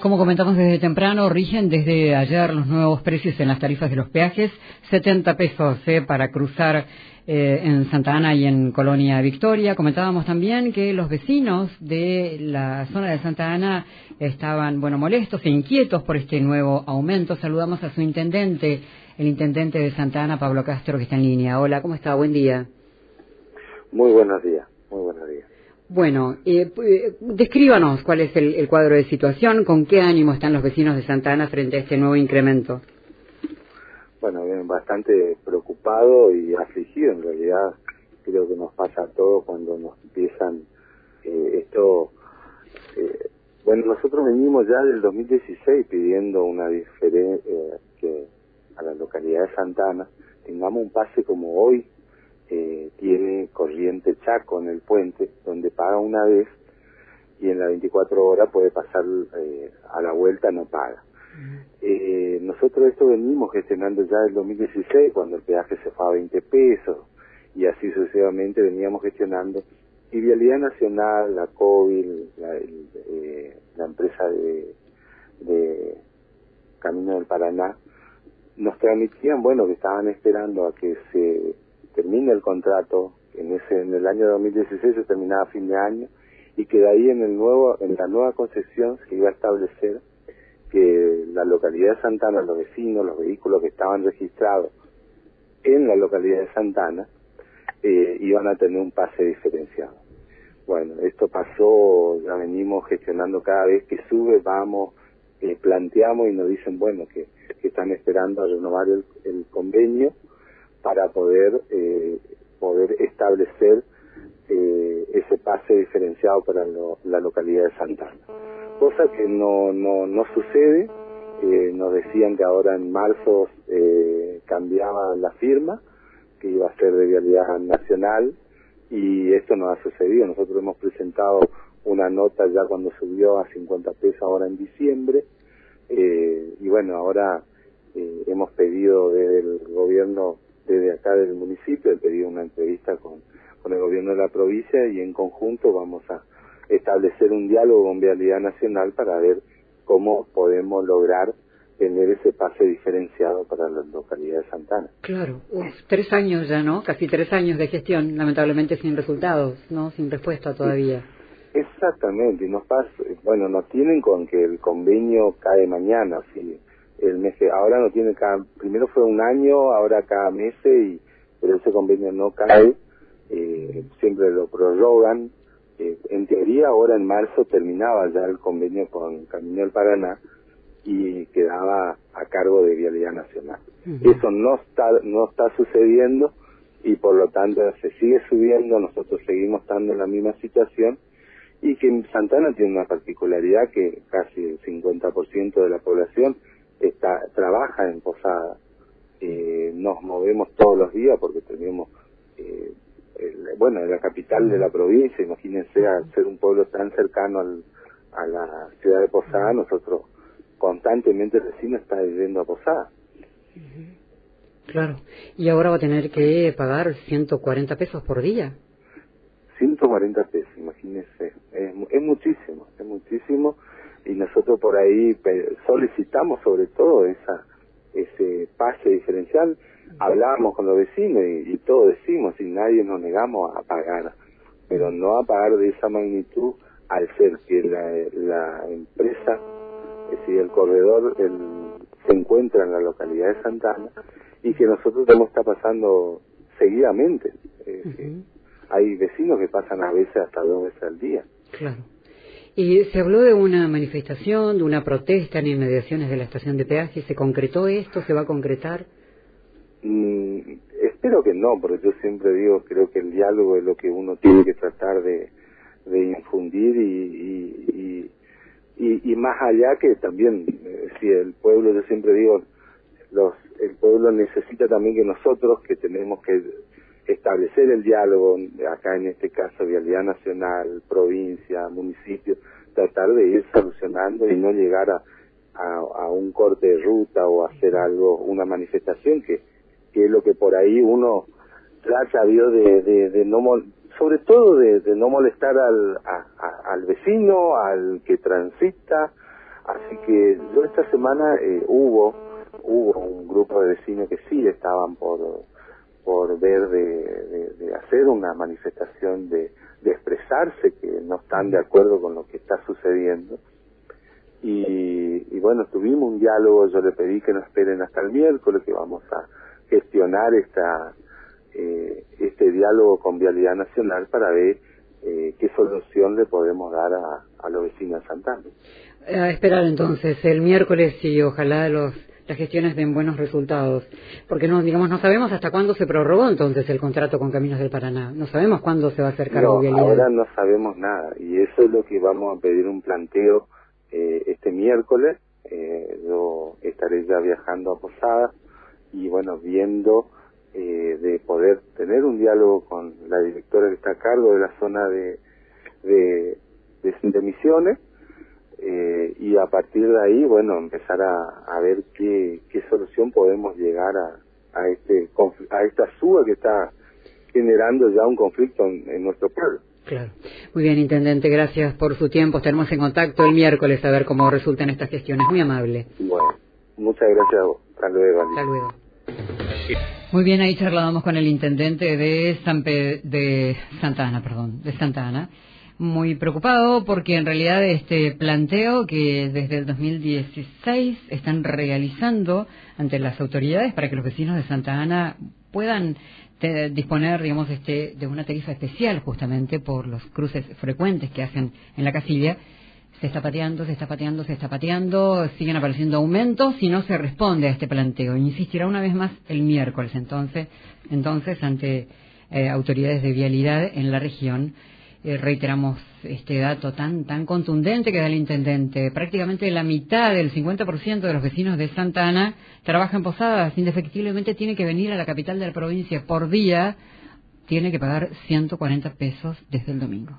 Como comentamos desde temprano, rigen desde ayer los nuevos precios en las tarifas de los peajes, 70 pesos eh, para cruzar eh, en Santa Ana y en Colonia Victoria. Comentábamos también que los vecinos de la zona de Santa Ana estaban, bueno, molestos e inquietos por este nuevo aumento. Saludamos a su intendente, el intendente de Santa Ana, Pablo Castro, que está en línea. Hola, ¿cómo está? Buen día. Muy buenos días, muy buenos días. Bueno, eh, eh, descríbanos cuál es el, cuadro de situación, con qué ánimo están los vecinos de Santa Ana frente a este nuevo incremento. Bueno, bien, bastante preocupado y afligido en realidad. Creo que nos pasa a todos cuando nos empiezan eh, esto. Eh, bueno, nosotros venimos ya del 2016 pidiendo una diferencia que a la localidad de Santa Ana tengamos un pase como hoy eh, tiene corriente Chaco en el puente, donde paga una vez y en las 24 horas puede pasar eh, a la vuelta, no paga. Eh, nosotros esto venimos gestionando ya del 2016, cuando el peaje se fue a 20 pesos, y así sucesivamente veníamos gestionando. Y Vialidad Nacional, la COVID, la, eh, la empresa de, de Camino del Paraná, nos transmitían, bueno, que estaban esperando a que se termine el contrato, en ese en el año 2016 se terminaba a fin de año, y que de ahí en el nuevo en la nueva concesión se iba a establecer que la localidad de Santana, los vecinos, los vehículos que estaban registrados en la localidad de Santana, eh, iban a tener un pase diferenciado. Bueno, esto pasó, ya venimos gestionando cada vez que sube, vamos, eh, planteamos y nos dicen, bueno, que, están esperando a renovar el convenio para poder eh, poder establecer eh, ese pase diferenciado para la localidad de Santana. Cosa que no, no, no sucede, eh, nos decían que ahora en marzo eh, cambiaba la firma, que iba a ser de vialidad nacional, y esto no ha sucedido. Nosotros hemos presentado una nota ya cuando subió a 50 pesos ahora en diciembre, eh, y bueno, ahora hemos pedido desde el gobierno desde acá del municipio, he pedido una entrevista con, con el gobierno de la provincia y en conjunto vamos a establecer un diálogo con Vialidad Nacional para ver cómo podemos lograr tener ese pase diferenciado para la localidad de Santana. Claro, tres años ya, ¿no? Casi tres años de gestión, lamentablemente sin resultados, ¿no? Sin respuesta todavía. Exactamente, y nos pasa, bueno, nos tienen con que el convenio cae mañana, sí el mes ahora no tiene cada primero fue un año ahora cada mes y pero ese convenio no cae eh, siempre lo prorrogan. Eh, en teoría ahora en marzo terminaba ya el convenio con Camino del Paraná y quedaba a cargo de Vialidad Nacional. Eso no está no está sucediendo y por lo tanto se sigue subiendo. Nosotros seguimos estando en la misma situación y que Santana tiene una particularidad que casi el 50% de la población está, trabaja en Posada. Eh, nos movemos todos los días porque tenemos, eh, bueno, en la capital de la provincia, imagínense al ser un pueblo tan cercano al, a la ciudad de Posada, nosotros constantemente el vecino está yendo a Posada. Claro, y ahora va a tener que pagar 140 pesos por día. 140 pesos, imagínense, es, es muchísimo, es muchísimo y nosotros por ahí solicitamos sobre todo esa ese pase diferencial. Hablamos con los vecinos y, todos decimos y nadie nos negamos a pagar pero no a pagar de esa magnitud al ser que la, la empresa es decir el corredor se encuentra en la localidad de Santana y que nosotros tenemos está pasando seguidamente. Hay vecinos que pasan a veces hasta dos veces al día. Claro y se habló de una manifestación, de una protesta en inmediaciones de la estación de peaje. ¿Se concretó esto? ¿Se va a concretar? Mm, espero que no, porque yo siempre digo, creo que el diálogo es lo que uno tiene que tratar de, infundir y, y, y, más allá que también, eh, si el pueblo, yo siempre digo, los, el pueblo necesita también que nosotros, que tenemos que establecer el diálogo, acá en este caso Vialidad Nacional, provincia, municipio, tratar de ir solucionando y no llegar a, a, un corte de ruta o hacer algo, una manifestación que, que es lo que por ahí uno trata de, de, de no sobre todo de, de no molestar al, al vecino, al que transita, Así que yo esta semana eh, hubo hubo un grupo de vecinos que sí estaban por por ver de, de, hacer una manifestación de, de expresarse que no están de acuerdo con lo que está sucediendo y, y bueno tuvimos un diálogo yo le pedí que no esperen hasta el miércoles que vamos a gestionar esta eh, este diálogo con Vialidad Nacional para ver eh, qué solución le podemos dar a, a los vecinos de Santana. A esperar entonces el miércoles y ojalá los las gestiones den buenos resultados, porque no digamos no sabemos hasta cuándo se prorrogó entonces el contrato con Caminos del Paraná, no sabemos cuándo se va a acercar no, Ahora no sabemos nada. Y eso es lo que vamos a pedir un planteo eh, este miércoles. Eh, yo estaré ya viajando a Posada y bueno viendo eh, de poder tener un diálogo con la directora que está a cargo de la zona de de, de Misiones eh, y a partir de ahí, bueno, empezar a, a ver qué, qué solución podemos llegar a, a, este, a esta suba que está generando ya un conflicto en, nuestro pueblo. Claro. Muy bien, Intendente, gracias por su tiempo. Estaremos en contacto el miércoles a ver cómo resultan estas gestiones. Muy amable. Bueno, muchas gracias. Hasta luego. Hasta luego. Muy bien, ahí charlábamos con el intendente de, San de Santa Ana, perdón, de Santa Ana muy preocupado porque en realidad este planteo que desde el 2016 están realizando ante las autoridades para que los vecinos de Santa Ana puedan disponer, digamos, este, de una tarifa especial justamente por los cruces frecuentes que hacen en la casilla, se está pateando, se está pateando, se está pateando, siguen apareciendo aumentos y no se responde a este planteo. Insistirá una vez más el miércoles, entonces, entonces ante eh, autoridades de vialidad en la región eh, reiteramos este dato tan tan contundente que da el intendente. Prácticamente la mitad del 50% de los vecinos de Santa Ana trabajan en Posadas. Indefectiblemente tiene que venir a la capital de la provincia por día. Tiene que pagar 140 pesos desde el domingo.